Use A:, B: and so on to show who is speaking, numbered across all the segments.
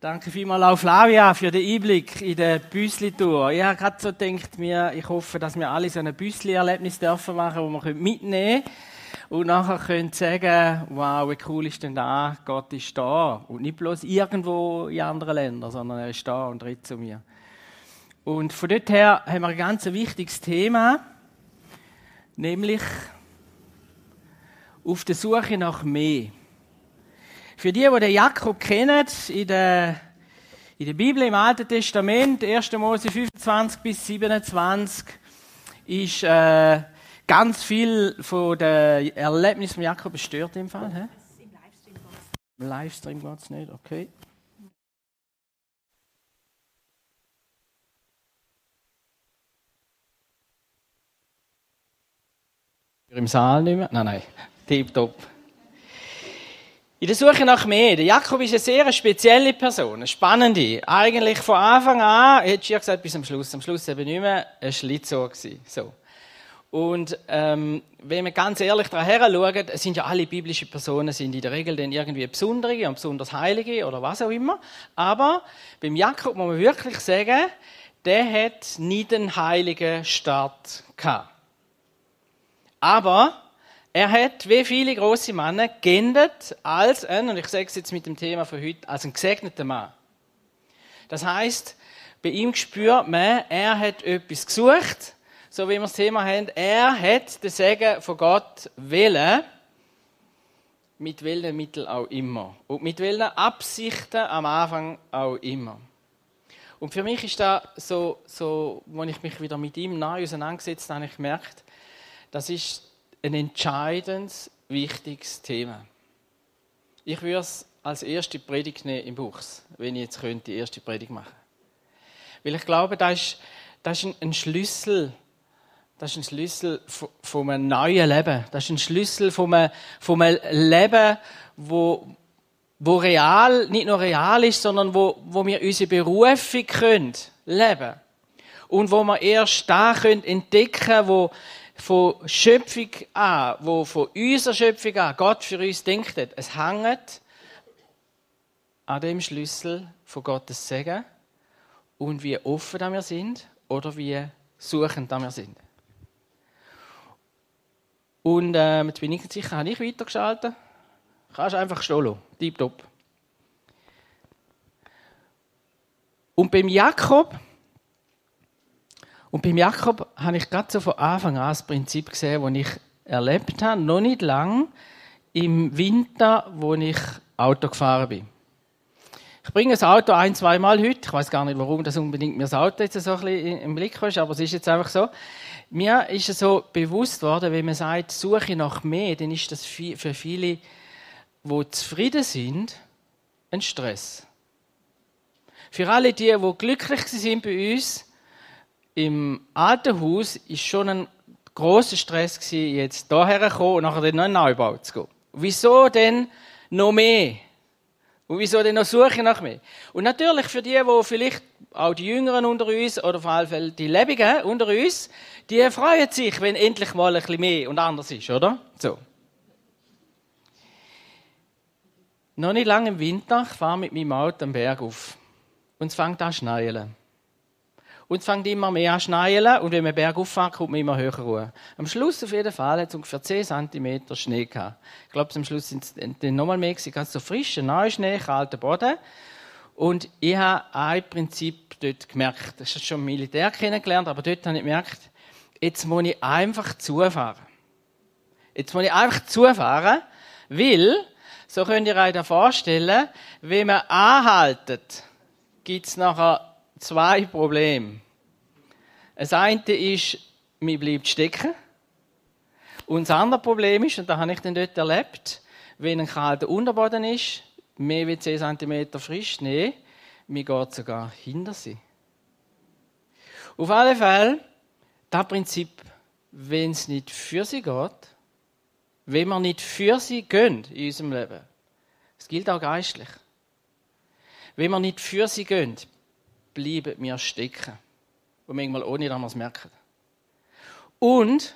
A: Danke vielmals auch Flavia für den Einblick in die Büsli-Tour. Ich habe gerade so gedacht, ich hoffe, dass wir alle so ein Büsli-Erlebnis dürfen machen, das wir mitnehmen können. Und nachher können sagen, wow, wie cool ist denn da? Gott ist da. Und nicht bloß irgendwo in anderen Ländern, sondern er ist da und redet zu mir. Und von dort her haben wir ein ganz wichtiges Thema, nämlich auf der Suche nach mehr. Für die, die den Jakob kennen, in der, in der Bibel im Alten Testament, 1. Mose 25 bis 27, ist äh, ganz viel von den Erlebnissen von Jakob bestört im Fall. He? Im Livestream Livestream geht es nicht, okay. Im Saal nicht mehr? Nein, nein. Tipptopp. In der Suche nach mehr. Der Jakob ist eine sehr spezielle Person, eine spannende. Eigentlich von Anfang an, hätte ich gesagt, bis zum Schluss. Am Schluss eben nicht mehr, ein Schlitzohr gewesen. So. Und ähm, wenn wir ganz ehrlich daran schauen, es sind ja alle biblischen Personen sind in der Regel dann irgendwie besondere und besonders heilige oder was auch immer. Aber beim Jakob muss man wirklich sagen, der hat nicht einen heiligen Start gehabt. Aber er hat, wie viele große Männer, geendet als ein, und ich sage es jetzt mit dem Thema von heute, als ein gesegneter Mann. Das heißt, bei ihm spürt man, er hat etwas gesucht, so wie wir das Thema haben, er hat den Segen von Gott wählen, mit welchen Mitteln auch immer. Und mit welchen Absichten am Anfang auch immer. Und für mich ist das so, so, als ich mich wieder mit ihm neu auseinandergesetzt habe, habe ich gemerkt, das ist ein entscheidendes, wichtiges Thema. Ich würde es als erste Predigt nehmen im Buchs, wenn ich jetzt könnte, die erste Predigt machen. Weil ich glaube, das ist, das ist ein Schlüssel, das ist ein Schlüssel von einem neuen Leben. Das ist ein Schlüssel von einem, von einem Leben, wo, wo real, nicht nur real ist, sondern wo, wo wir unsere Berufung können leben. Und wo wir erst da können entdecken, wo von Schöpfung an, wo von unserer Schöpfung an Gott für uns denkt, es hängt an dem Schlüssel von Gottes Segen und wie offen wir sind oder wie suchend wir sind. Und äh, jetzt bin ich nicht sicher, habe ich weitergeschaltet? Kannst einfach lassen. Tipptopp. Und beim Jakob und beim Jakob habe ich gerade so von Anfang an das Prinzip gesehen, das ich erlebt habe, noch nicht lang im Winter, wo ich Auto gefahren bin. Ich bringe das Auto ein, zweimal heute. Ich weiß gar nicht, warum das unbedingt mir das Auto jetzt so ein bisschen im Blick ist, aber es ist jetzt einfach so. Mir ist es so bewusst worden, wenn man sagt, suche nach mehr, dann ist das für viele, die zufrieden sind, ein Stress. Für alle die, die glücklich sind bei uns, im alten Haus ist schon ein großer Stress gewesen, jetzt hierher zu kommen und nachher noch einen Neubau zu gehen. Wieso denn noch mehr? Und wieso denn noch Suche nach mehr? Und natürlich für die, die vielleicht auch die Jüngeren unter uns oder vor allem die Lebenden unter uns, die freuen sich, wenn endlich mal ein bisschen mehr und anders ist, oder? So. Noch nicht lange im Winter, fahre mit meinem Auto am Berg auf. Und es fängt an zu schneien. Und es fängt immer mehr an schneien und wenn man bergauf fährt, kommt man immer höher runter. Am Schluss auf jeden Fall hat es ungefähr 10 cm Schnee gehabt. Ich glaube, am Schluss sind es dann nochmal mehr gewesen, ganz so frischer, neuer Schnee, kalter Boden. Und ich habe ein Prinzip dort gemerkt, das ist schon im Militär kennengelernt, aber dort habe ich gemerkt, jetzt muss ich einfach zufahren. Jetzt muss ich einfach zufahren, weil, so könnt ihr euch da vorstellen, wenn man anhaltet, gibt es nachher zwei Probleme. Das eine ist, mir bleibt stecken. Und das andere Problem ist, und das habe ich dann dort erlebt, wenn ein kalter Unterboden ist, mehr als 10 cm frisch nee, mir geht sogar hinter sie. Auf alle Fälle, das Prinzip, wenn es nicht für sie geht, wenn wir nicht für sie gehen in unserem Leben, es gilt auch geistlich. Wenn wir nicht für sie gehen, bleiben wir stecken. Und manchmal ohne, dass wir es merken. Und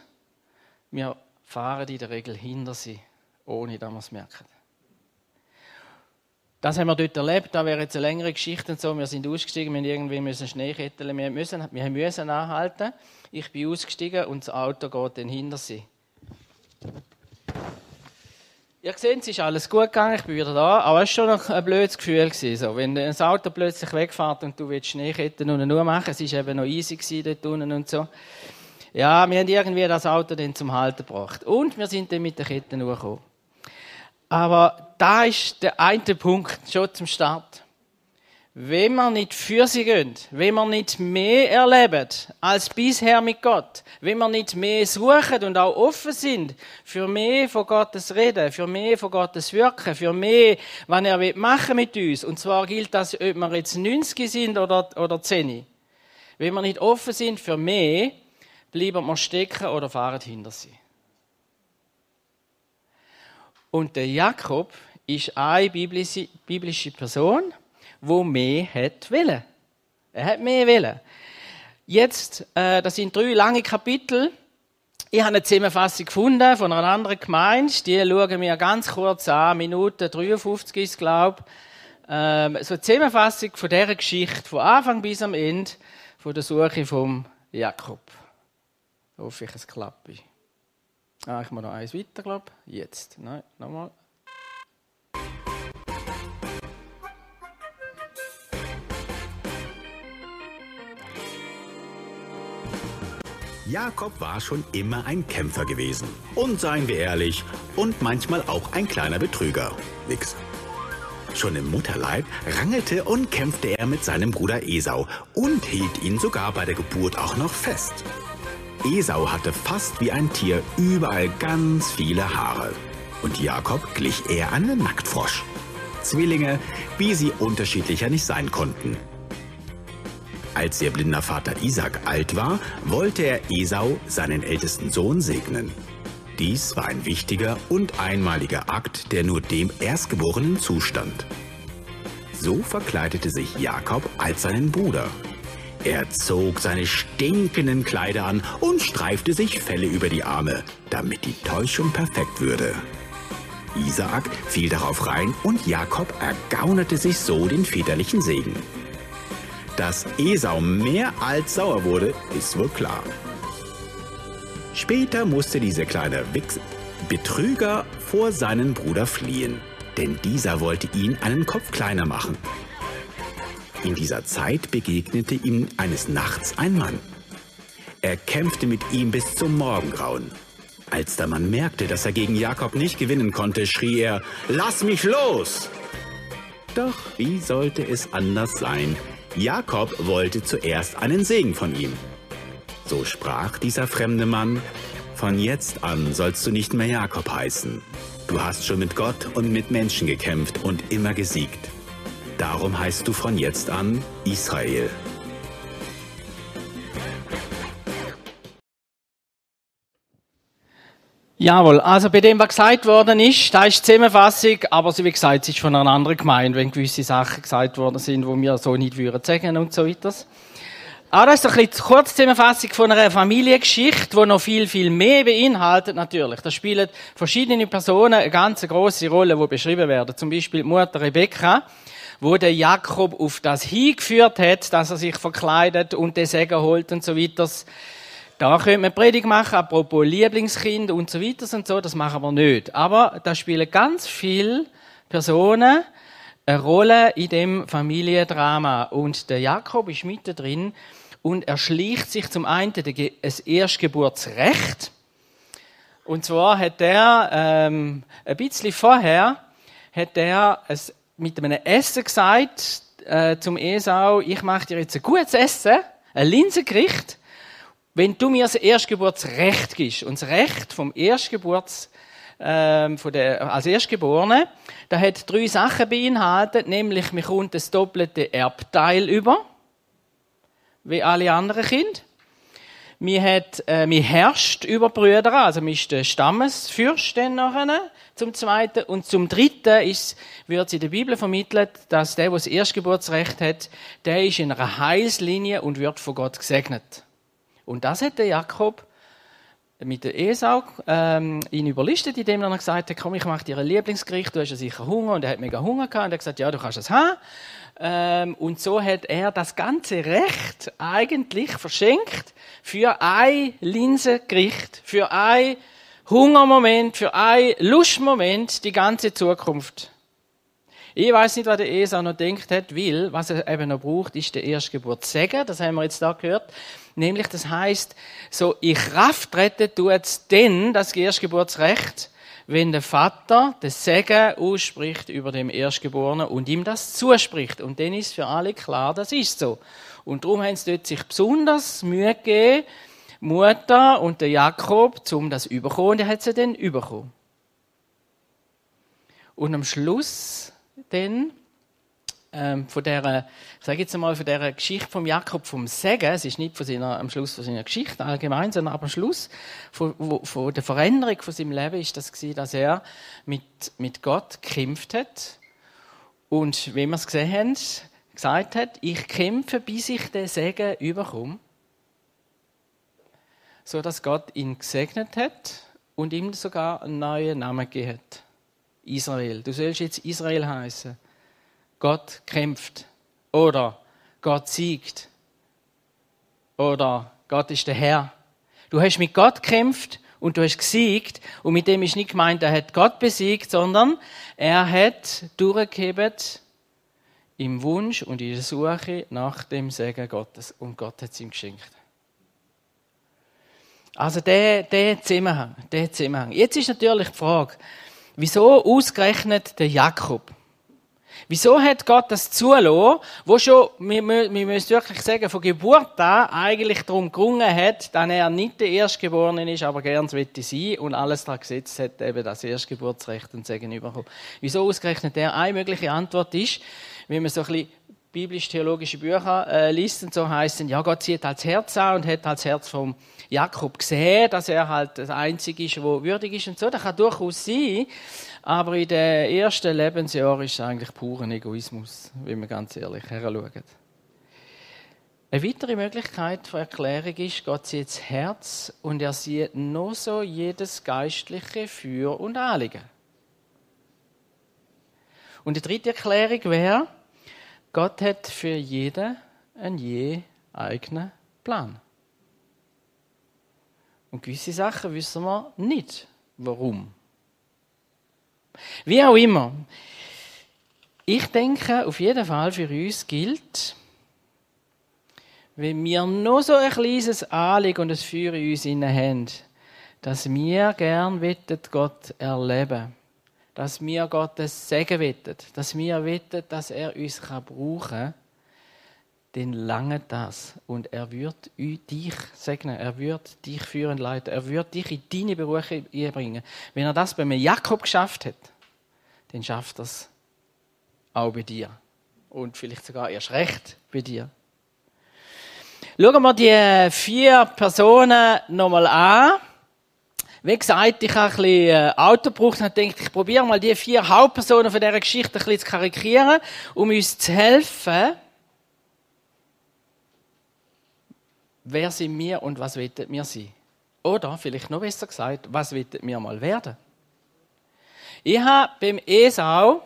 A: wir fahren in der Regel hinter sie, ohne dass wir es merken. das haben wir dort erlebt. Da wäre jetzt eine längere Geschichte und so. Wir sind ausgestiegen, wir irgendwie müssen Schneeketteln, wir müssen, wir müssen anhalten. Ich bin ausgestiegen und das Auto geht dann hinter sie. Ihr seht, es ist alles gut gegangen, ich bin wieder da, aber es war schon ein blödes Gefühl. So. Wenn ein Auto plötzlich wegfährt und du willst Schneeketten unten nur machen, es war eben noch easy dort unten und so. Ja, wir haben irgendwie das Auto dann zum Halten gebracht. Und wir sind dann mit der Kette gekommen. Aber da ist der eine Punkt schon zum Start. Wenn wir nicht für sie gehen, wenn wir nicht mehr erleben als bisher mit Gott, wenn wir nicht mehr suchen und auch offen sind für mehr von Gottes Reden, für mehr von Gottes Wirken, für mehr, was er machen mit uns, und zwar gilt das, ob wir jetzt 90 sind oder, oder 10. Wenn wir nicht offen sind für mehr, bleiben wir stecken oder fahren hinter sie. Und der Jakob ist eine biblische, biblische Person, wo mehr hat willen. Er hat mehr willen. Jetzt, äh, das sind drei lange Kapitel. Ich habe eine Zusammenfassung gefunden von einer anderen Gemeinde. Die schauen wir ganz kurz an. Minute 53 ist, glaube ich. Ähm, so eine Zusammenfassung von dieser Geschichte, von Anfang bis am Ende, von der Suche vom Jakob. Hoffe ich, es klappt. Ah, ich muss noch eins weiter, glaube ich. Jetzt. Nein, nochmal.
B: Jakob war schon immer ein Kämpfer gewesen. Und seien wir ehrlich, und manchmal auch ein kleiner Betrüger. Nix. Schon im Mutterleib rangelte und kämpfte er mit seinem Bruder Esau und hielt ihn sogar bei der Geburt auch noch fest. Esau hatte fast wie ein Tier überall ganz viele Haare. Und Jakob glich eher einem Nacktfrosch. Zwillinge, wie sie unterschiedlicher nicht sein konnten. Als ihr blinder Vater Isaac alt war, wollte er Esau, seinen ältesten Sohn, segnen. Dies war ein wichtiger und einmaliger Akt, der nur dem Erstgeborenen zustand. So verkleidete sich Jakob als seinen Bruder er zog seine stinkenden Kleider an und streifte sich Felle über die Arme, damit die Täuschung perfekt würde. Isaak fiel darauf rein und Jakob ergaunerte sich so den väterlichen Segen. Dass Esau mehr als sauer wurde, ist wohl klar. Später musste dieser kleine Wichs Betrüger vor seinen Bruder fliehen, denn dieser wollte ihn einen Kopf kleiner machen. In dieser Zeit begegnete ihm eines Nachts ein Mann. Er kämpfte mit ihm bis zum Morgengrauen. Als der Mann merkte, dass er gegen Jakob nicht gewinnen konnte, schrie er, Lass mich los! Doch wie sollte es anders sein? Jakob wollte zuerst einen Segen von ihm. So sprach dieser fremde Mann, Von jetzt an sollst du nicht mehr Jakob heißen. Du hast schon mit Gott und mit Menschen gekämpft und immer gesiegt. Darum heißt du von jetzt an Israel.
A: Jawohl, also bei dem, was gesagt worden ist, da ist die Zusammenfassung, aber wie gesagt, es ist von einer anderen Gemeinde, wenn gewisse Sachen gesagt worden sind, die wir so nicht würden sagen und so weiter. Aber das ist ein bisschen die Kurzzusammenfassung von einer Familiengeschichte, die noch viel, viel mehr beinhaltet, natürlich. Da spielen verschiedene Personen eine ganz große Rolle, die beschrieben werden. Zum Beispiel die Mutter Rebecca, wo der Jakob auf das hingeführt hat, dass er sich verkleidet und den Segen holt und so weiter. Da könnte man Predigt machen, apropos Lieblingskind und so weiter und so, das machen wir nicht. Aber da spielen ganz viele Personen eine Rolle in dem Familiendrama. Und der Jakob ist mittendrin und er schlicht sich zum einen das Erstgeburtsrecht. Und zwar hat er ähm, ein bisschen vorher hat er ein mit einem Essen gesagt äh, zum Esau, ich mache dir jetzt ein gutes Essen, ein Linsengericht, wenn du mir das Erstgeburtsrecht gibst. Und das Recht vom Erstgeburts, ähm, von der, als Erstgeborene, da hat drei Sachen beinhaltet, nämlich mir kommt das doppelte Erbteil über, wie alle anderen Kinder. Mir hat, äh, mir herrscht über Brüder, also mir ist der Stammesfürst dann nachher zum Zweiten. Und zum Dritten ist, wird in der Bibel vermittelt, dass der, der das Erstgeburtsrecht hat, der ist in einer Heilslinie und wird von Gott gesegnet. Und das hat der Jakob mit der Esau ähm, ihn überlistet, indem er gesagt hat, komm, ich mache dir ein Lieblingsgericht, du hast ja sicher Hunger und er hat mega Hunger gehabt und er hat gesagt, ja, du kannst es haben. Ähm, und so hat er das ganze Recht eigentlich verschenkt für ein Linsengericht, für ein Hungermoment, für ein Lustmoment die ganze Zukunft. Ich weiß nicht, was der Esau noch denkt hat, will, was er eben noch braucht, ist der Erstgeburtssegen. Das haben wir jetzt da gehört. Nämlich, das heißt, so in Kraft treten tut denn das Erstgeburtsrecht, wenn der Vater das Segen ausspricht über dem Erstgeborenen und ihm das zuspricht. Und dann ist für alle klar, das ist so. Und darum haben sie dort sich besonders Mühe gegeben, Mutter und der Jakob, um das überkommen. Und er hat sie dann überkommen. Und am Schluss dann ähm, von der, ich sage jetzt einmal, von der Geschichte vom Jakob vom Segen, es ist nicht von seiner, am Schluss von seiner Geschichte allgemein, sondern am Schluss von, von der Veränderung von seinem Leben ist das gewesen, dass er mit, mit Gott gekämpft hat und, wie wir es gesehen haben, gesagt hat, ich kämpfe, bis ich den Segen überkomme, so dass Gott ihn gesegnet hat und ihm sogar einen neuen Namen gegeben hat. Israel. Du sollst jetzt Israel heißen. Gott kämpft oder Gott siegt oder Gott ist der Herr. Du hast mit Gott kämpft und du hast gesiegt und mit dem ist nicht gemeint, er hat Gott besiegt, sondern er hat durchgegeben im Wunsch und in der Suche nach dem Segen Gottes und Gott hat es ihm geschenkt. Also der, der Zusammenhang, der Zusammenhang. Jetzt ist natürlich die Frage, wieso ausgerechnet der Jakob? Wieso hat Gott das zulassen, wo schon, wir, müssen wirklich sagen, von Geburt an eigentlich darum gerungen hat, dass er nicht der Erstgeborene ist, aber gern wollte sein und alles daran gesetzt hat, eben das Erstgeburtsrecht und Segen überkommen. Wieso ausgerechnet der? Eine mögliche Antwort ist, wenn man so ein bisschen biblisch-theologische Bücher äh, liest und so heißt ja, Gott sieht als Herz an und hat als Herz vom Jakob gesehen, dass er halt das Einzige ist, wo würdig ist und so. Das kann durchaus sein. Aber in den ersten Lebensjahren ist es eigentlich purer Egoismus, wenn wir ganz ehrlich heranschauen. Eine weitere Möglichkeit von Erklärung ist, Gott sieht das Herz und er sieht nur so jedes geistliche Für- und Anliegen. Und die dritte Erklärung wäre, Gott hat für jeden einen je eigenen Plan. Und gewisse Sachen wissen wir nicht, warum. Wie auch immer. Ich denke, auf jeden Fall für uns gilt, wenn wir noch so ein kleines Anliegen und ein Feuer in uns haben, dass wir gern Gott erleben. Dass wir Gottes Segen wettet, dass wir wettet, dass er uns brauchen. kann, dann lange das. Und er wird dich segnen, er wird dich führen leiten, er wird dich in deine Berufe einbringen. Wenn er das bei mir Jakob geschafft hat, dann schafft es auch bei dir. Und vielleicht sogar erst recht bei dir. Schauen wir die vier Personen nochmal an. Wie gesagt, ich habe ein bisschen äh, Auto gebraucht und denke, ich probiere mal die vier Hauptpersonen von dieser Geschichte ein bisschen zu karikieren, um uns zu helfen. Wer sind wir und was wollen wir sein? Oder, vielleicht noch besser gesagt, was wollen wir mal werden? Ich habe beim Esau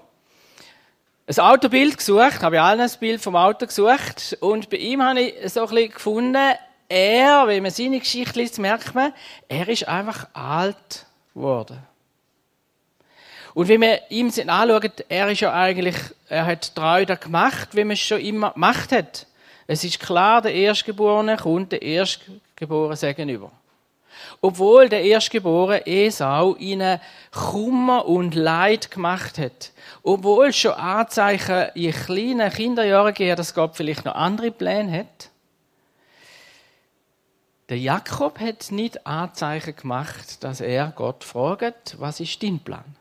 A: ein Autobild gesucht, habe ich allen ein Bild vom Auto gesucht und bei ihm habe ich so ein bisschen gefunden, er, wenn man seine Geschichte liest, merkt man, er ist einfach alt geworden. Und wenn man ihm anschaut, er ist ja eigentlich, er hat drei da gemacht, wie man es schon immer gemacht hat. Es ist klar, der Erstgeborene kommt der Erstgeborene Segen über. Obwohl der Erstgeborene Esau ihnen Kummer und Leid gemacht hat. Obwohl schon Anzeichen in kleinen Kinderjahren gegeben dass Gott vielleicht noch andere Pläne hat. Der Jakob hat nicht Anzeichen gemacht, dass er Gott fragt, was ist dein Plan?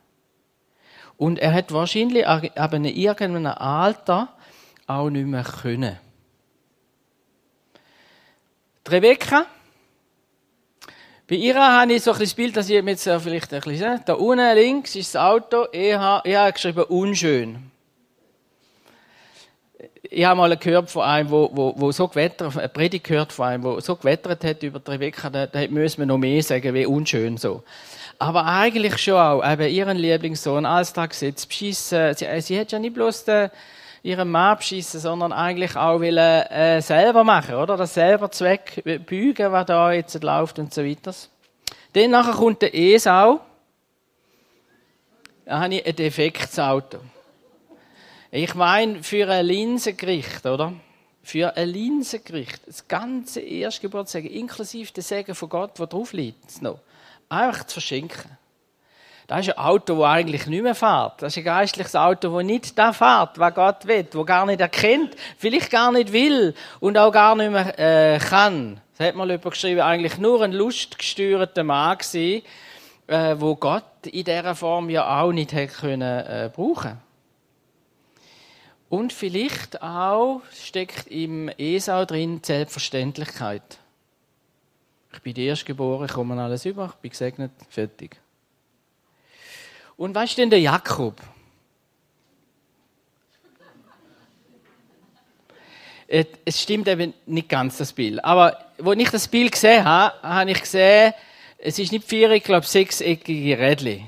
A: Und er hat wahrscheinlich ab in irgendeinem Alter auch nicht mehr können. Die Rebecca, bei ihr habe ich so ein Bild, dass ich jetzt vielleicht ein bisschen, da unten links ist das Auto, ich habe, ich habe geschrieben unschön. ich habe mal gehört von einem, wo, wo, wo so gewettert, eine Predigt gehört von einem, wo so gewettert hat über die Rebecca, da, da müssen wir noch mehr sagen, wie unschön so. Aber eigentlich schon auch, eben ihren Lieblingssohn alles da gesetzt, beschissen. Sie, äh, sie hat ja nicht bloß den, ihren Mann beschissen, sondern eigentlich auch will, äh, selber machen, oder? Das selber Zweck bügen, was da jetzt läuft und so weiter. Dann nachher kommt der Esau. Da habe ich ein defektes Auto. Ich meine, für ein Linsengericht, oder? Für ein Linsengericht, das ganze Erstgeburtssegen, inklusive der Segen von Gott, der drauf liegt, noch, einfach zu verschenken. Das ist ein Auto, das eigentlich nicht mehr fährt. Das ist ein geistliches Auto, das nicht da fährt, was Gott will, das gar nicht erkennt, vielleicht gar nicht will und auch gar nicht mehr äh, kann. Das hat mal jemand geschrieben, eigentlich nur ein lustgesteuerter Mann gewesen, äh, wo Gott in dieser Form ja auch nicht hätte können, äh, brauchen und vielleicht auch steckt im Esau drin Selbstverständlichkeit. Ich bin der Erstgeborene, ich komme alles über, ich bin gesegnet, fertig. Und was ist denn der Jakob? Es stimmt eben nicht ganz, das Bild. Aber, wo ich das Bild gesehen habe, habe ich gesehen, es ist nicht vier, ich glaube, sechseckige Rädchen.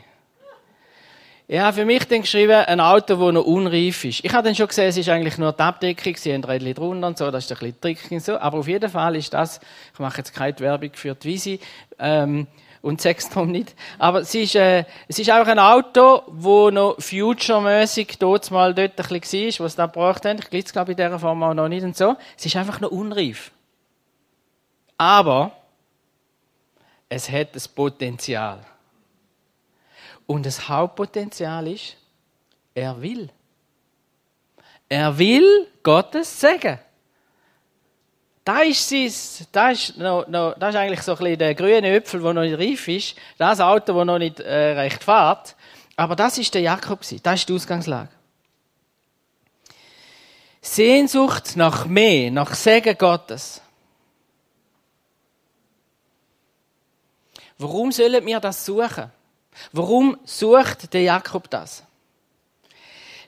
A: Ich habe für mich dann geschrieben, ein Auto, das noch unreif ist. Ich habe dann schon gesehen, es ist eigentlich nur die Abdeckung, sie haben Rädchen drunter und so, das ist ein bisschen Trick und so. Aber auf jeden Fall ist das, ich mache jetzt keine Werbung für die Visi, ähm, und sechs darum nicht. Aber es ist, äh, es ist auch ein Auto, wo noch future-mäßig dort mal dort ein bisschen war, was da gebraucht haben. Ich glaube, glaube in dieser Form auch noch nicht und so. Es ist einfach noch unreif. Aber es hat das Potenzial. Und das Hauptpotenzial ist, er will. Er will Gottes Segen. Da ist, sein, da ist, ist eigentlich so ein bisschen der grüne Äpfel, der noch nicht reif ist. Das Auto, das noch nicht äh, recht fährt. Aber das ist der Jakob. Das ist die Ausgangslage. Sehnsucht nach mehr, nach Segen Gottes. Warum sollen wir das suchen? Warum sucht der Jakob das?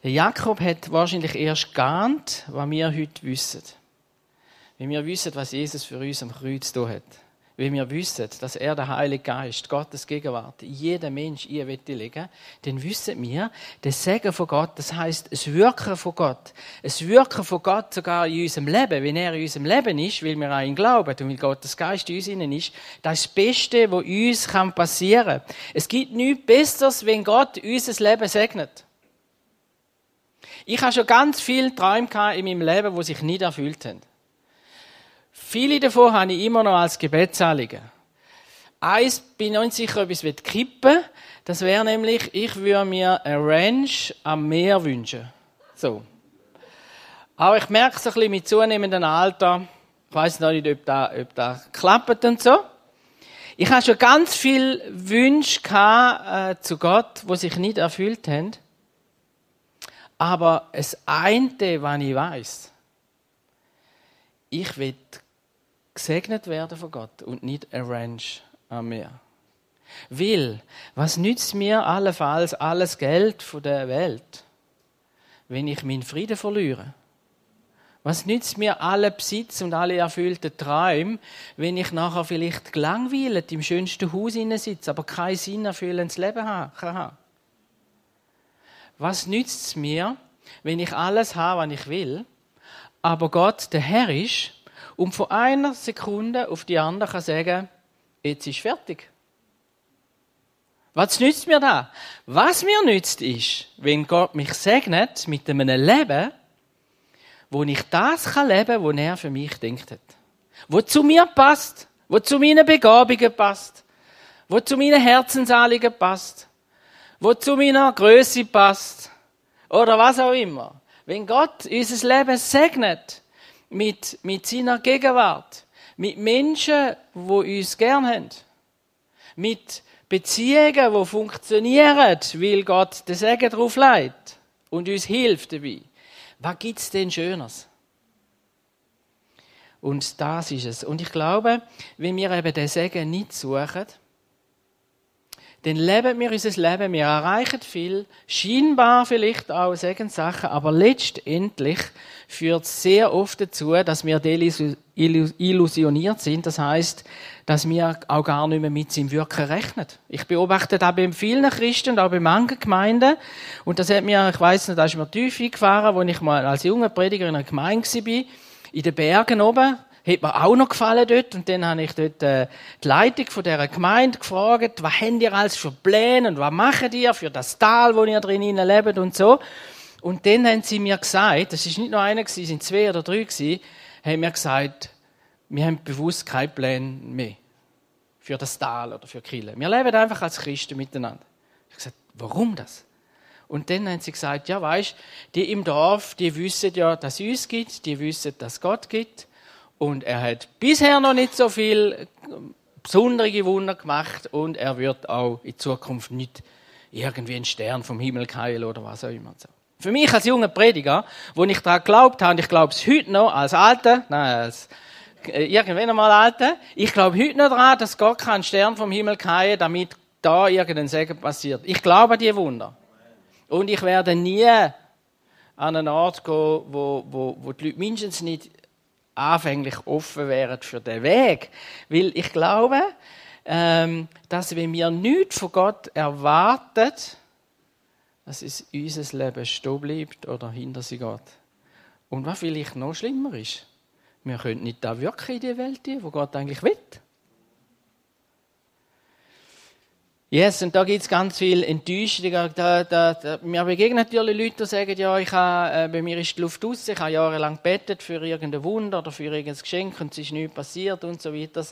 A: Der Jakob hat wahrscheinlich erst geahnt, was wir heute wissen. Wenn wir wissen, was Jesus für uns am Kreuz da hat. Wenn wir wissen, dass er der Heilige Geist, Gottes Gegenwart, jeder Mensch ihr legen dann wissen wir, der Segen von Gott, das heißt, es Wirken von Gott, es Wirken von Gott sogar in unserem Leben, wenn er in unserem Leben ist, weil wir an ihn glauben und weil Gottes Geist in uns innen ist, das ist das Beste, was uns passieren kann. Es gibt nichts Besseres, wenn Gott unser Leben segnet. Ich habe schon ganz viele Träume in meinem Leben, die sich nicht erfüllt haben. Viele davon habe ich immer noch als Gebetsanliegen. Eins bin ich nicht sicher, ob ich es kippen will. Das wäre nämlich, ich würde mir ein Ranch am Meer wünschen. So. Aber ich merke es ein bisschen mit zunehmendem Alter. Ich weiß noch nicht, ob das, ob das klappt und so. Ich habe schon ganz viele Wünsche gehabt, äh, zu Gott, die sich nicht erfüllt haben. Aber das eine, was ich weiß, ich will gesegnet werden von Gott und nicht Ranch an mir. Will, was nützt mir allenfalls alles Geld von der Welt, wenn ich meinen Frieden verliere? Was nützt mir alle Besitz und alle erfüllten Träume, wenn ich nachher vielleicht gelangweilt im schönsten Haus sitze, aber kein sinnerfüllendes Leben habe? Was nützt es mir, wenn ich alles habe, was ich will, aber Gott der Herr ist und von einer Sekunde auf die andere kann sagen, jetzt ist fertig. Was nützt mir da? Was mir nützt ist, wenn Gott mich segnet mit einem Leben, wo ich das kann leben, was er für mich denkt hat. Wo zu mir passt, wo zu meinen Begabungen passt, wo zu meinen Herzensanliegen passt, wo zu meiner Größe passt oder was auch immer. Wenn Gott unser Leben segnet, mit, mit seiner Gegenwart, mit Menschen, die uns gern haben, mit Beziehungen, die funktionieren, weil Gott den Segen drauf legt und uns hilft dabei. Was gibt es denn Schöneres? Und das ist es. Und ich glaube, wenn wir eben den Segen nicht suchen, dann leben wir unser Leben, wir erreichen viel, scheinbar vielleicht auch Segenssachen, aber letztendlich führt es sehr oft dazu, dass wir illusioniert sind. Das heißt, dass wir auch gar nicht mehr mit seinem Wirken rechnen. Ich beobachte das bei vielen Christen auch bei manchen Gemeinden. Und das hat mir, ich weiss nicht, da ist mir tief eingefahren, als ich mal als junger Prediger in einer Gemeinde war, in den Bergen oben, hat mir auch noch gefallen dort. Und dann habe ich dort äh, die Leitung von dieser Gemeinde gefragt, was habt ihr alles für Pläne und was macht ihr für das Tal, wo ihr drin lebt und so. Und dann haben sie mir gesagt, das ist nicht nur einer es sind zwei oder drei gewesen, haben mir gesagt, wir haben bewusst keine Pläne mehr für das Tal oder für Kille. Wir leben einfach als Christen miteinander. Ich habe gesagt, warum das? Und dann haben sie gesagt, ja, weißt, die im Dorf, die wissen ja, dass es uns gibt, die wissen, dass es Gott gibt. Und er hat bisher noch nicht so viel besondere Wunder gemacht und er wird auch in Zukunft nicht irgendwie ein Stern vom Himmel keilen oder was auch immer. Für mich als junger Prediger, wo ich daran geglaubt habe, und ich glaube es heute noch als Alter, nein, als äh, irgendwann einmal Alter, ich glaube heute noch daran, dass Gott keinen Stern vom Himmel keilen damit da irgendein Segen passiert. Ich glaube an diese Wunder. Und ich werde nie an einen Ort gehen, wo, wo, wo die Leute mindestens nicht anfänglich offen wären für den Weg. Weil ich glaube, ähm, dass wenn wir nichts von Gott erwarten, dass es unser Leben stehen bleibt oder hinter sich geht. Und was vielleicht noch schlimmer ist, wir können nicht da wirken in die Welt, wo Gott eigentlich will. Yes, und da gibt es ganz viel Enttäuschung. Da, da, da, mir begegnen natürlich Leute, die sagen, ja, ich habe, äh, bei mir ist die Luft aus, ich habe jahrelang bettet für irgendein Wunder oder für irgendein Geschenk und es ist nichts passiert und so weiter.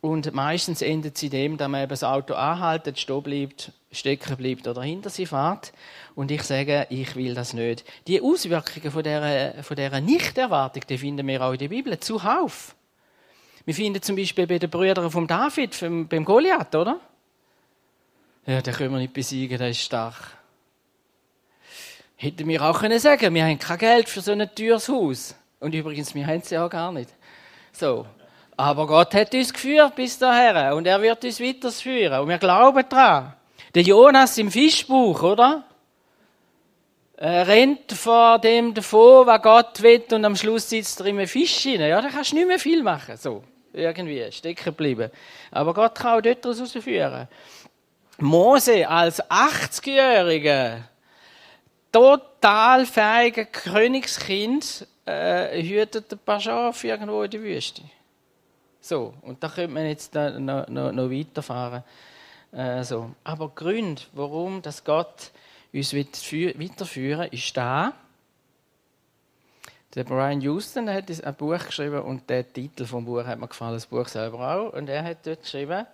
A: Und meistens endet sie dem, dass man eben das Auto anhaltet, stehen bleibt, stecken bleibt oder hinter sie fährt. Und ich sage, ich will das nicht. Die Auswirkungen von dieser, von dieser Nichterwartung, die finden wir auch in der Bibel zuhauf. Wir finden zum Beispiel bei den Brüdern von David, beim Goliath, oder? Ja, den können wir nicht besiegen, der ist stark. Hätten wir auch können sagen, wir haben kein Geld für so ein teures Haus. Und übrigens, wir haben es ja auch gar nicht. So. Aber Gott hat uns geführt bis dahin und er wird uns weiterführen. Und wir glauben daran. Der Jonas im Fischbuch, oder? Er rennt vor dem davon, was Gott will, und am Schluss sitzt er in einem Fisch rein. Ja, da kannst du nicht mehr viel machen. So. Irgendwie. Stecken bleiben. Aber Gott kann auch dort rausführen. Mose als 80-Jähriger, total fähiger Königskind, äh, hütet ein paar Schafe irgendwo in der Wüste. So, und da könnte man jetzt noch, noch, noch weiterfahren. Äh, so. Aber Grund, warum das Gott uns weiterführen ist da. Der Brian Houston hat ein Buch geschrieben und der Titel vom Buch hat mir gefallen, das Buch selber auch. Und er hat dort geschrieben,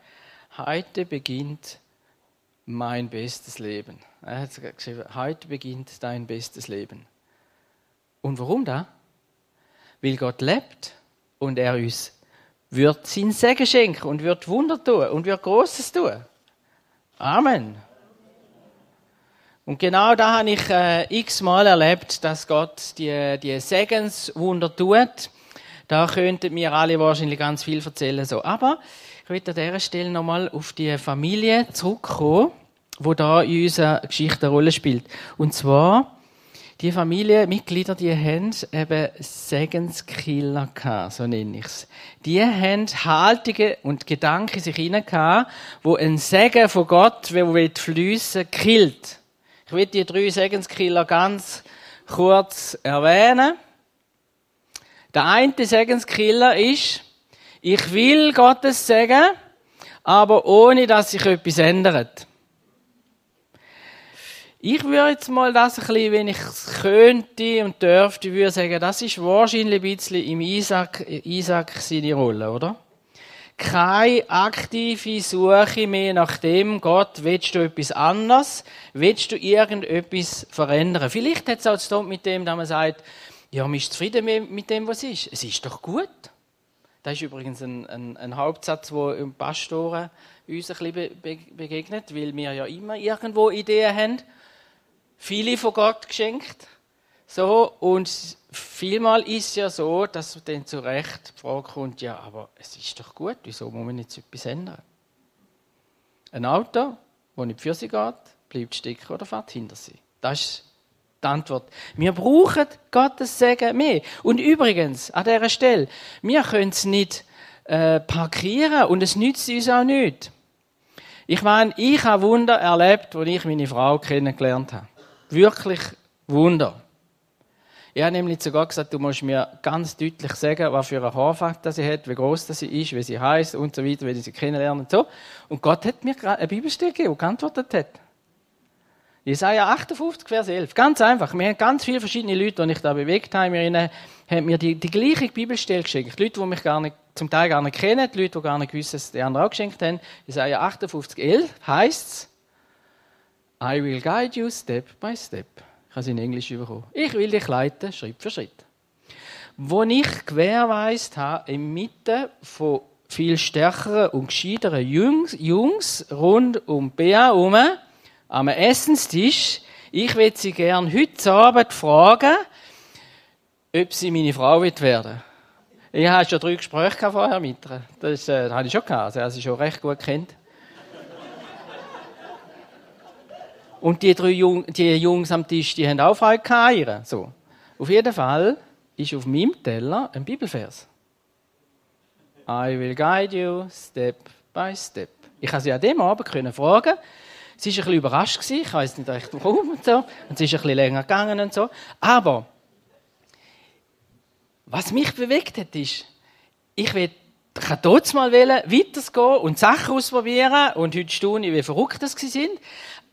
A: heute beginnt mein bestes Leben. Er hat geschrieben, heute beginnt dein bestes Leben. Und warum da? Weil Gott lebt und er uns wird sein Segen schenken und wird Wunder tun und wird Großes tun. Amen. Und genau da habe ich äh, x-mal erlebt, dass Gott die, die Segenswunder tut. Da könnten mir alle wahrscheinlich ganz viel erzählen. So. Aber ich möchte an dieser Stelle nochmal auf die Familie zurückkommen, wo da in unserer Geschichte eine Rolle spielt. Und zwar die Familienmitglieder, die haben eben Segenskiller gehabt, so nenne ich's. Die haben Haltungen und Gedanken sich hinein gehabt, wo ein Segen von Gott, der fließen, killt. Ich will die drei Segenskiller ganz kurz erwähnen. Der eine Segenskiller ist, ich will Gottes Segen, aber ohne dass sich etwas ändert. Ich würde jetzt mal das ein bisschen, wenn ich es könnte und dürfte, würde sagen, das ist wahrscheinlich ein bisschen im Isaac, Isaac seine Rolle, oder? Keine aktive Suche mehr nach dem, Gott, willst du etwas anderes? Willst du irgendetwas verändern? Vielleicht hat es auch zu tun mit dem, dass man sagt, ja, man ist zufrieden mit dem, was ist. Es ist doch gut. Das ist übrigens ein, ein, ein Hauptsatz, der im Pastoren uns ein bisschen begegnet, weil wir ja immer irgendwo Ideen haben viele von Gott geschenkt. So, und vielmal ist es ja so, dass dann zu Recht die Frage kommt, ja, aber es ist doch gut, wieso muss man jetzt etwas ändern? Ein Auto, der nicht für sie geht, bleibt stecken oder fährt hinter sie. Das ist die Antwort. Wir brauchen Gottes Segen mehr. Und übrigens, an dieser Stelle, wir können es nicht äh, parkieren und es nützt uns auch nicht. Ich meine, ich habe Wunder erlebt, als ich meine Frau kennengelernt habe. Wirklich Wunder. Ich habe nämlich sogar gesagt, du musst mir ganz deutlich sagen, was für ein Haarfakt sie hat, wie groß sie ist, wie sie heißt und so weiter, wie ich sie kennenlernen und so. Und Gott hat mir eine Bibelstelle gegeben, die geantwortet hat. Jesaja 58, Vers 11. Ganz einfach. Wir haben ganz viele verschiedene Leute, die ich da bewegt habe, haben mir die, die gleiche Bibelstelle geschenkt. Leute, die mich gar nicht, zum Teil gar nicht kennen, Leute, die gar nicht wissen, dass die anderen auch geschenkt haben. Jesaja 58, 11 heißt es, I will guide you step by step. Ich habe es in Englisch bekommen. Ich will dich leiten, Schritt für Schritt. Wo ich gewährweist habe, inmitten von viel stärkeren und gescheiteren Jungs, Jungs rund um Bea herum, am Essenstisch. Ich würde Sie gern heute Abend fragen, ob sie meine Frau werden. Ich hatte schon drei Gespräche vorher mit ihr. Das, äh, das habe ich schon gehabt. Also, sie schon recht gut kennt. Und die drei Jung, die Jungs am Tisch, die haben auch Freude gehabt. So. Auf jeden Fall ist auf meinem Teller ein Bibelvers. I will guide you step by step. Ich konnte sie an dem Abend fragen. Sie war ein bisschen überrascht. Ich weiß nicht recht warum und so. Und sie ist ein bisschen länger gegangen und so. Aber was mich bewegt hat, ist, ich will ich kann dort mal weitergehen und Sachen ausprobieren und heute staune ich, wie verrückt das sind.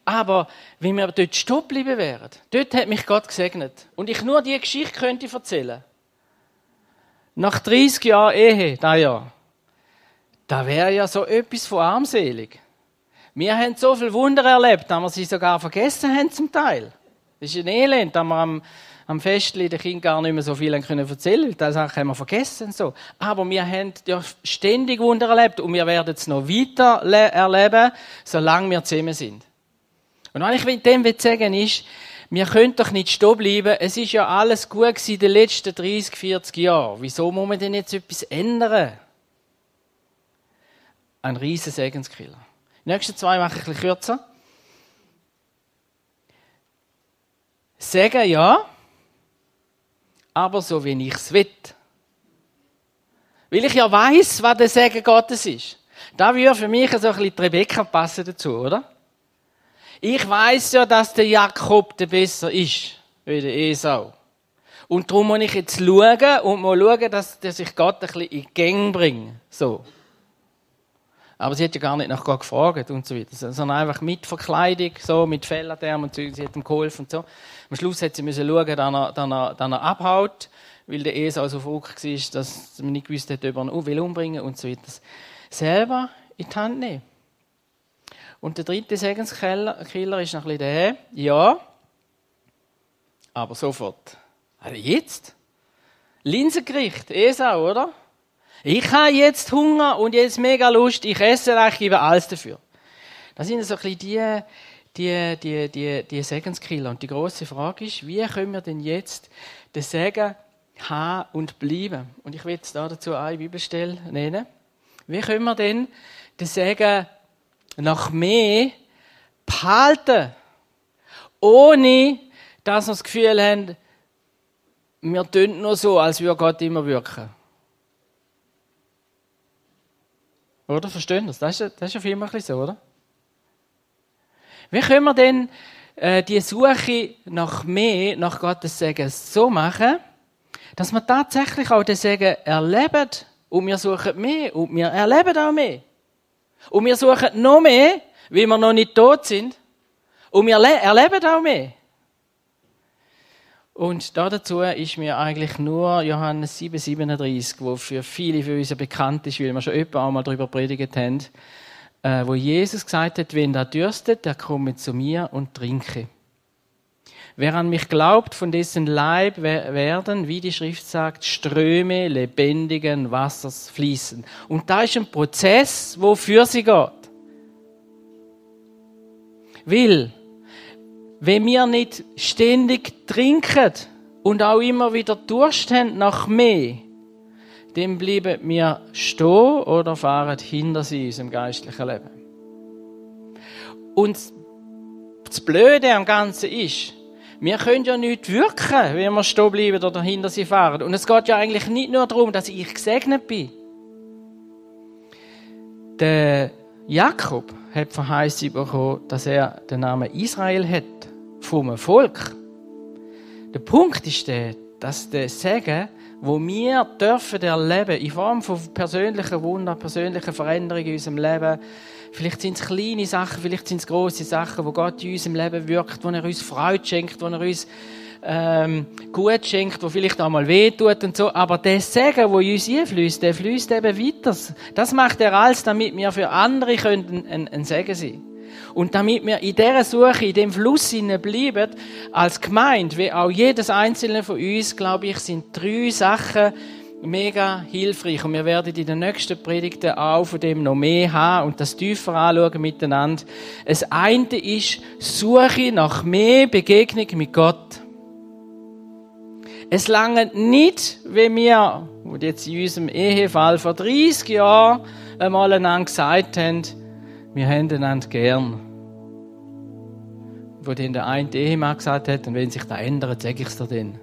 A: Aber wenn wir dort stehen geblieben wären, dort hat mich Gott gesegnet und ich nur die Geschichte könnte erzählen. Nach 30 Jahren Ehe, da ja, da wäre ja so etwas von armselig. Wir haben so viel Wunder erlebt, dass wir sie sogar vergessen haben zum Teil. Das ist ein Elend, dass wir am, am Festli den Kindern gar nicht mehr so viel können erzählen können. Das haben wir vergessen. So. Aber wir haben ja ständig Wunder erlebt und wir werden es noch weiter erleben, solange wir zusammen sind. Und was ich mit dem sagen ist, wir können doch nicht stehen bleiben. Es ist ja alles gut gewesen in den letzten 30, 40 Jahren. Wieso muss man denn jetzt etwas ändern? Ein riesen Segenskiller. Die nächsten zwei mache ich ein bisschen kürzer. Sagen ja, aber so wie ich es will. Weil ich ja weiß, was der Segen Gottes ist. Da würde für mich so ein bisschen Rebecca passen dazu, oder? Ich weiß ja, dass der Jakob der besser ist, wie der Esau. Und darum muss ich jetzt schauen und mal schauen, dass, dass ich Gott ein bisschen in Gänge bringe. So. Aber sie hat ja gar nicht nach Gott gefragt und so weiter, sondern einfach mit Verkleidung, so, mit Fellatärm und so, sie hat ihm geholfen und so. Am Schluss hat sie müssen schauen, dass er, dass er, dass er abhaut, weil der Esau so verrückt war, dass man nicht gewusst hat, ob er ihn will umbringen und so weiter. Selber in die Hand nehmen. Und der dritte Segenskiller ist noch ein bisschen der, ja, aber sofort. Also jetzt? Linsengericht, Esau, oder? Ich habe jetzt Hunger und jetzt mega Lust, ich esse ich gebe alles dafür. Das sind so ein bisschen die, die, die, die, die Segenskiller. Und die große Frage ist, wie können wir denn jetzt den Segen haben und bleiben? Und ich will jetzt dazu eine Bibelstelle nennen. Wie können wir denn den Segen nach mehr behalten, ohne dass wir das Gefühl haben, wir tun nur so, als würde Gott immer wirken. Oder? Verstehen das? Das ist, das ist auf jeden Fall so, oder? Wie können wir denn äh, die Suche nach mehr, nach Gottes Segen so machen, dass wir tatsächlich auch den Segen erleben und wir suchen mehr und wir erleben auch mehr. Und wir suchen noch mehr, weil wir noch nicht tot sind und wir erleben auch mehr. Und dazu ist mir eigentlich nur Johannes 7,37, wo für viele für uns bekannt ist, weil wir schon öfter einmal darüber predigt haben, äh, wo Jesus gesagt hat, wenn der dürstet, der komme zu mir und trinke. Wer an mich glaubt, von dessen Leib werden, wie die Schrift sagt, Ströme lebendigen Wassers fließen. Und da ist ein Prozess, wo für sie geht. Will, wenn wir nicht ständig trinken und auch immer wieder Durst haben nach mehr, dann bleiben wir stehen oder fahren hinter sie in unserem geistlichen Leben. Und das Blöde am Ganzen ist, wir können ja nicht wirken, wenn wir stehen bleiben oder hinter sie fahren. Und es geht ja eigentlich nicht nur darum, dass ich gesegnet bin. Der Jakob hat verheißen bekommen, dass er den Namen Israel hat, vom Volk. Der Punkt ist der, dass der Segen, wo wir dürfen erleben, in Form von persönlichen Wunder, persönlichen Veränderungen in unserem Leben, Vielleicht sind es kleine Sachen, vielleicht sind es große Sachen, wo Gott in unserem Leben wirkt, wo er uns Freude schenkt, wo er uns ähm, gut schenkt, wo vielleicht auch mal weh tut und so. Aber der Segen, wo uns einfließt, der fließt eben weiter. Das macht er alles, damit wir für andere können ein, ein Segen sein und damit wir in dieser Suche, in dem Fluss bleiben, als Gemeinde, wie auch jedes einzelne von uns, glaube ich, sind drei Sachen, mega hilfreich und wir werden in den nächsten Predigten auch von dem noch mehr haben und das tiefer anschauen miteinander. Das eine ist Suche nach mehr Begegnung mit Gott. Es lange nicht, wie wir, und jetzt in unserem Ehefall vor 30 Jahren einmal einander gesagt haben, wir haben einander gern. Wo dann der eine Ehemann gesagt hat, und wenn sich das ändert, sage ich es dir dann.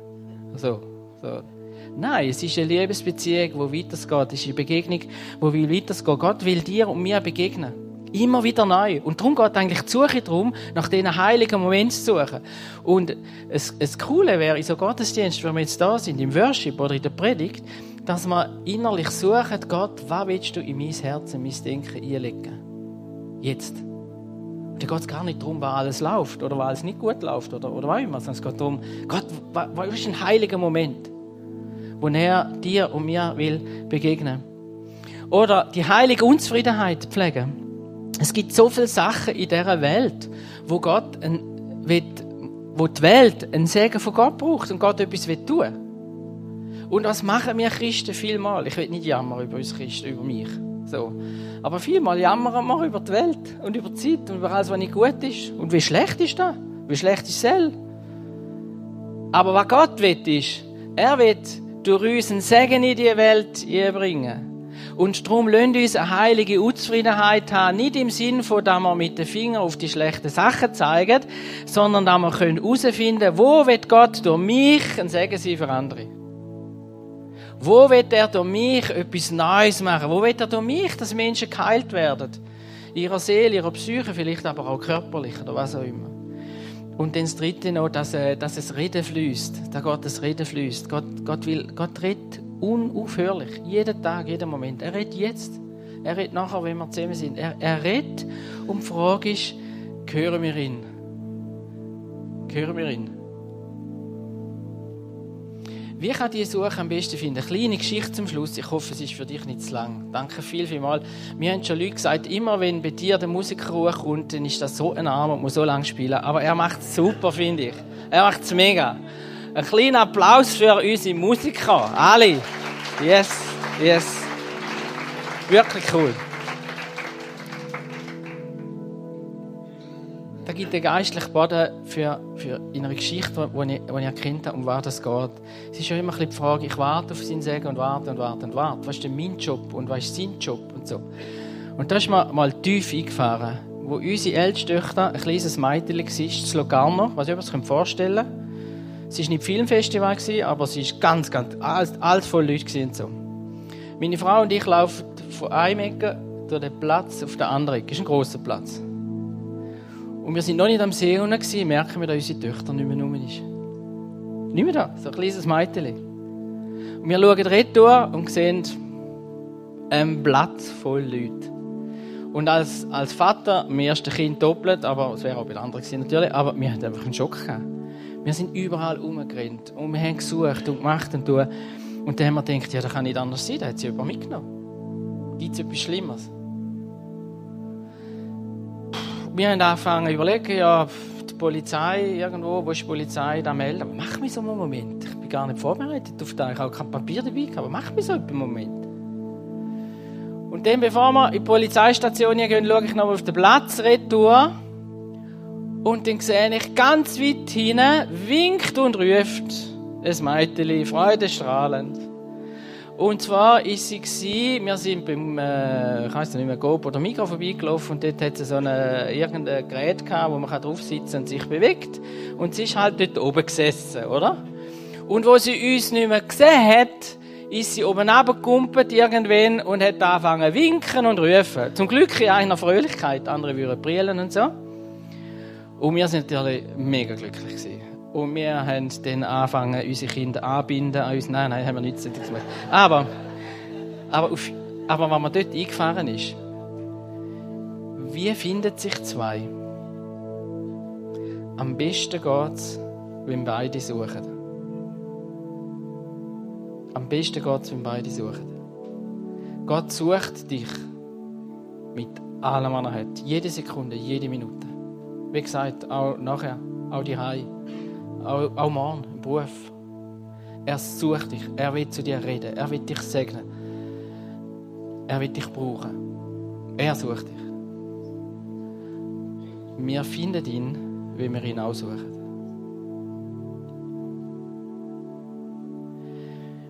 A: So, so. Nein, es ist eine Liebesbeziehung, die weitergeht. Es ist eine Begegnung, die will weitergehen. Gott will dir und mir begegnen. Immer wieder neu. Und darum geht eigentlich die Suche darum, nach diesen heiligen Momenten zu suchen. Und es, es Coole wäre in so Gottesdienst, wenn wir jetzt da sind, im Worship oder in der Predigt, dass wir innerlich suchen, Gott, was willst du in mein Herz, in mein Denken einlegen? Jetzt. Und da geht es gar nicht darum, was alles läuft oder was alles nicht gut läuft oder, oder was immer, sondern es geht darum, Gott, was ist ein heiliger Moment? wo er dir und mir will begegnen. Oder die heilige Unzufriedenheit pflegen. Es gibt so viele Sachen in dieser Welt, wo Gott ein, will, wo die Welt einen Segen von Gott braucht und Gott etwas will tun. Und was machen wir Christen vielmal? Ich will nicht jammern über uns Christen, über mich. So. Aber vielmal jammern wir über die Welt und über die Zeit und über alles, was nicht gut ist. Und wie schlecht ist das? Wie schlecht ist es Aber was Gott will, ist, er will durch uns einen Segen in die Welt bringen. Und darum lasst uns eine heilige Unzufriedenheit haben. Nicht im Sinn von, dass wir mit den Fingern auf die schlechten Sachen zeigen, sondern dass wir herausfinden können, wo wird Gott durch mich ein Segen sein für andere. Wo wird er durch mich etwas Neues machen? Wo wird er durch mich, dass Menschen geheilt werden? Ihrer Seele, ihrer Psyche, vielleicht aber auch körperlich oder was auch immer. Und dann das Dritte noch, dass, äh, dass es Reden fließt. Da Gott das Reden fließt. Gott, Gott, will, Gott redet unaufhörlich. Jeden Tag, jeden Moment. Er redet jetzt. Er redet nachher, wenn wir zusammen sind. Er, er redet und die Frage ist, hören wir ihn? Hören wir ihn? Wie kann ich die Suche am besten finden? Eine kleine Geschichte zum Schluss. Ich hoffe, es ist für dich nicht zu lang. Danke viel, viel mal. Mir haben schon Leute gesagt, immer wenn bei dir der Musiker hochkommt, dann ist das so ein Arm und muss so lange spielen. Aber er macht es super, finde ich. Er macht es mega. Ein kleiner Applaus für unsere Musiker. Alle. Yes, yes. Wirklich cool. Da gibt der geistliche Boden für, für in einer Geschichte, die ich, ich erkannt habe, um was es geht. Es ist ja immer ein die Frage, ich warte auf seinen Segen und warte und warte und warte. Was ist denn mein Job und was ist sein Job und so. Und da ist mir mal tief eingefahren, wo unsere älteste Tochter ein kleines Mädchen war, das Locarno, was ich mir vorstellen kann. Es war nicht Filmfestival, aber es war ganz, ganz, alles, alles voll Leute und so. Meine Frau und ich laufen von einem Ecke durch den Platz auf den anderen Ecke. Das ist ein grosser Platz. Und wir sind noch nicht am See unten merken wir, dass unsere Töchter nicht mehr rum ist. Nicht mehr da, so ein kleines Mädchen. Und wir schauen retour und sehen ein Blatt voll Leute. Und als, als Vater, im ersten Kind doppelt, aber es wäre auch bei anderen gewesen, natürlich, aber wir hatten einfach einen Schock gehabt. Wir sind überall rumgerannt und wir haben gesucht und gemacht und tun. Und dann haben wir gedacht, ja, das kann nicht anders sein, da hat sie jemand mitgenommen. Gibt es etwas Schlimmeres? Wir haben angefangen zu überlegen, ja, die Polizei irgendwo, wo ist die Polizei, da melden. Aber mach mir so einen Moment. Ich bin gar nicht vorbereitet auf das. Ich habe kein Papier dabei, aber mach mir so einen Moment. Und dann, bevor wir in die Polizeistation gehen, schaue ich noch auf den Platz retour. Und dann sehe ich ganz weit hinten, winkt und ruft ein Mädchen, freudestrahlend. Und zwar ist sie gewesen, wir sind beim, äh, ich weiß nicht mehr, Gob oder Mikro vorbeigelaufen und dort hat sie so eine, irgendein Gerät gehabt, wo man drauf sitzen und sich bewegt. Und sie ist halt dort oben gesessen, oder? Und wo sie uns nicht mehr gesehen hat, ist sie oben runtergekumpelt irgendwann und hat angefangen winken und rufen. Zum Glück in einer Fröhlichkeit, andere würden brillen und so. Und wir sind natürlich mega glücklich gewesen. Und wir haben dann angefangen, unsere Kinder anbinden an uns. Nein, nein, haben wir nichts gemacht. Aber, aber, auf, aber wenn man dort eingefahren ist, wie findet sich zwei? Am besten geht es, wenn beide suchen. Am besten geht es, wenn beide suchen. Gott sucht dich mit allem, was er hat. Jede Sekunde, jede Minute. Wie gesagt, auch nachher, auch die Hause auch, auch morgen im Beruf. Er sucht dich, er will zu dir reden, er will dich segnen. Er will dich brauchen. Er sucht dich. Wir finden ihn, wie wir ihn aussuchen.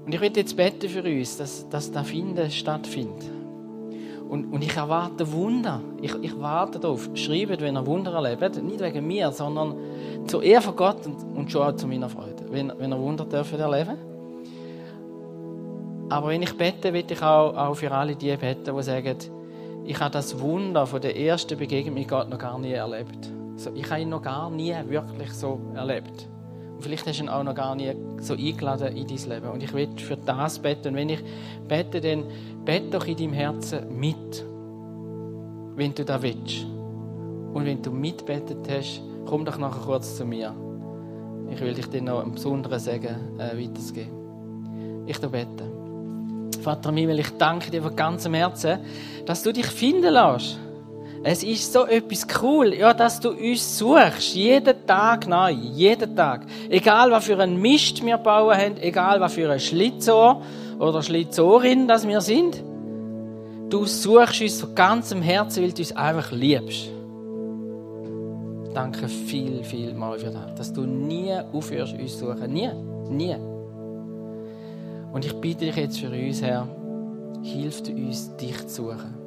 A: Und ich will jetzt beten für uns, dass, dass das Finden stattfindet. Und, und ich erwarte Wunder. Ich, ich warte darauf. Schreibt, wenn ihr Wunder erlebt. Nicht wegen mir, sondern zur Ehre von Gott und, und schon auch zu meiner Freude. Wenn, wenn ihr Wunder dürft erleben. Aber wenn ich bete, will ich auch, auch für alle die beten, die sagen, ich habe das Wunder von der ersten Begegnung mit Gott noch gar nie erlebt. Ich habe ihn noch gar nie wirklich so erlebt. Vielleicht hast du ihn auch noch gar nie so eingeladen in dein Leben. Und ich will für das beten. Und wenn ich bete, dann bete doch in deinem Herzen mit. Wenn du das willst. Und wenn du mitbetet hast, komm doch nachher kurz zu mir. Ich will dich dir noch einen besonderen Segen äh, weitergeben. Ich bete. Vater Himmel, ich danke dir von ganzem Herzen, dass du dich finden lässt. Es ist so etwas cool, ja, dass du uns suchst, jeden Tag neu, jeden Tag. Egal, was für einen Mist wir bauen haben, egal, was für ein Schlitzohr oder Schlitzohrin das wir sind. Du suchst uns von ganzem Herzen, weil du uns einfach liebst. Danke viel, viel mal für das, dass du nie aufhörst, uns zu suchen. Nie, nie. Und ich bitte dich jetzt für uns, Herr, hilf uns, dich zu suchen.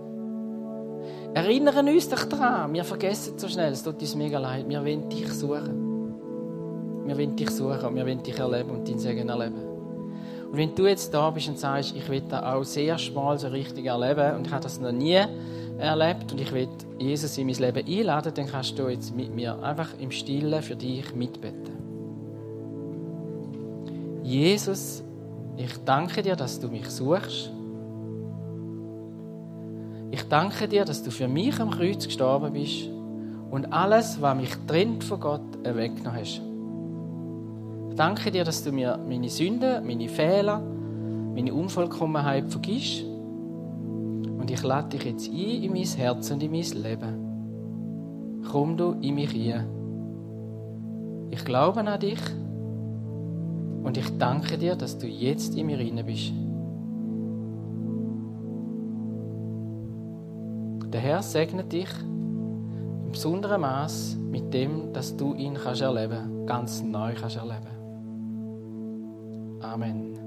A: Erinnern uns doch daran. Wir vergessen so schnell. Es tut uns mega leid. Wir wollen dich suchen. Wir wollen dich suchen und wir wollen dich erleben und deinen Segen erleben. Und wenn du jetzt da bist und sagst, ich will das auch das erste Mal so richtig erleben und ich habe das noch nie erlebt und ich will Jesus in mein Leben einladen, dann kannst du jetzt mit mir einfach im Stillen für dich mitbeten. Jesus, ich danke dir, dass du mich suchst ich danke dir, dass du für mich am Kreuz gestorben bist und alles, was mich trennt von Gott, weggenommen hast. Ich danke dir, dass du mir meine Sünden, meine Fehler, meine Unvollkommenheit vergisst. Und ich lade dich jetzt ein in mein Herz und in mein Leben. Komm du in mich ein. Ich glaube an dich und ich danke dir, dass du jetzt in mir rein bist. Der Herr segnet dich im besonderen Maß mit dem, dass du ihn kannst erleben, ganz neu kannst erleben. Amen.